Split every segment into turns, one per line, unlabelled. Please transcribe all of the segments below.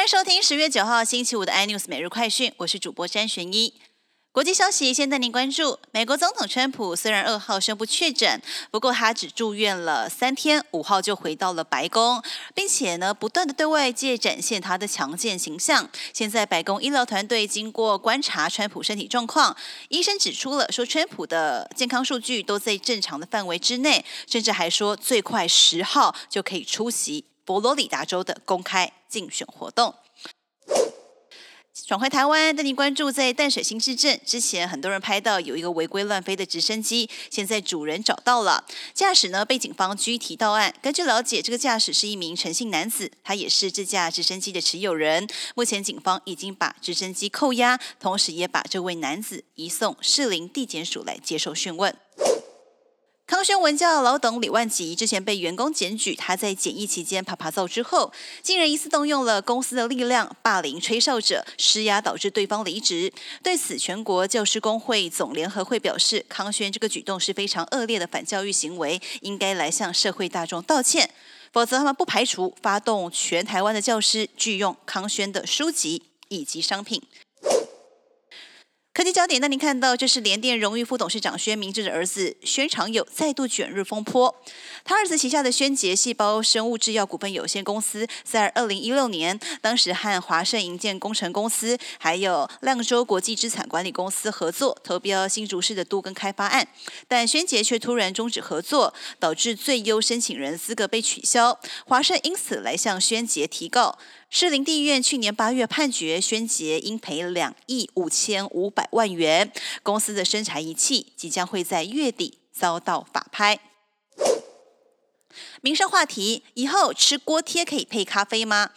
欢迎收听十月九号星期五的 iNews 每日快讯，我是主播詹玄一。国际消息，先带您关注：美国总统川普虽然二号宣布确诊，不过他只住院了三天，五号就回到了白宫，并且呢，不断的对外界展现他的强健形象。现在白宫医疗团队经过观察川普身体状况，医生指出了说，川普的健康数据都在正常的范围之内，甚至还说最快十号就可以出席佛罗里达州的公开竞选活动。转回台湾，带您关注在淡水新市镇之前，很多人拍到有一个违规乱飞的直升机，现在主人找到了，驾驶呢被警方拘提到案。根据了解，这个驾驶是一名陈姓男子，他也是这架直升机的持有人。目前警方已经把直升机扣押，同时也把这位男子移送士林地检署来接受讯问。康轩文教老董李万吉之前被员工检举，他在检疫期间爬爬灶之后，竟然疑似动用了公司的力量霸凌吹哨者，施压导致对方离职。对此，全国教师工会总联合会表示，康轩这个举动是非常恶劣的反教育行为，应该来向社会大众道歉，否则他们不排除发动全台湾的教师拒用康轩的书籍以及商品。科技焦点，那您看到，这是联电荣誉副董事长宣明志的儿子宣长友再度卷入风波。他儿子旗下的宣杰细胞生物制药股份有限公司，在二零一六年，当时和华盛营建工程公司还有亮州国际资产管理公司合作投标新竹市的都更开发案，但宣杰却突然终止合作，导致最优申请人资格被取消。华盛因此来向宣杰提告。士林地院去年八月判决宣杰应赔两亿五千五百万元，公司的生产仪器即将会在月底遭到法拍。民生话题：以后吃锅贴可以配咖啡吗？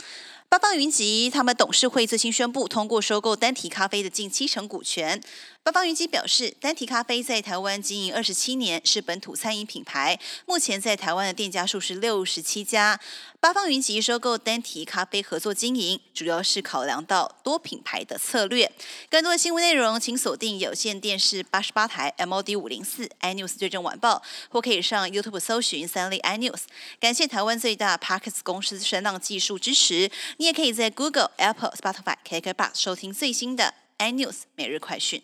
八方云集他们董事会最新宣布通过收购单体咖啡的近七成股权。八方云集表示，丹提咖啡在台湾经营二十七年，是本土餐饮品牌。目前在台湾的店家数是六十七家。八方云集收购丹提咖啡合作经营，主要是考量到多品牌的策略。更多的新闻内容，请锁定有线电视八十八台 MOD 五零四 iNews 最正晚报，或可以上 YouTube 搜寻三立 iNews。感谢台湾最大 Parkes 公司声浪技术支持。你也可以在 Google、Apple、Spotify、KKBox 收听最新的 iNews 每日快讯。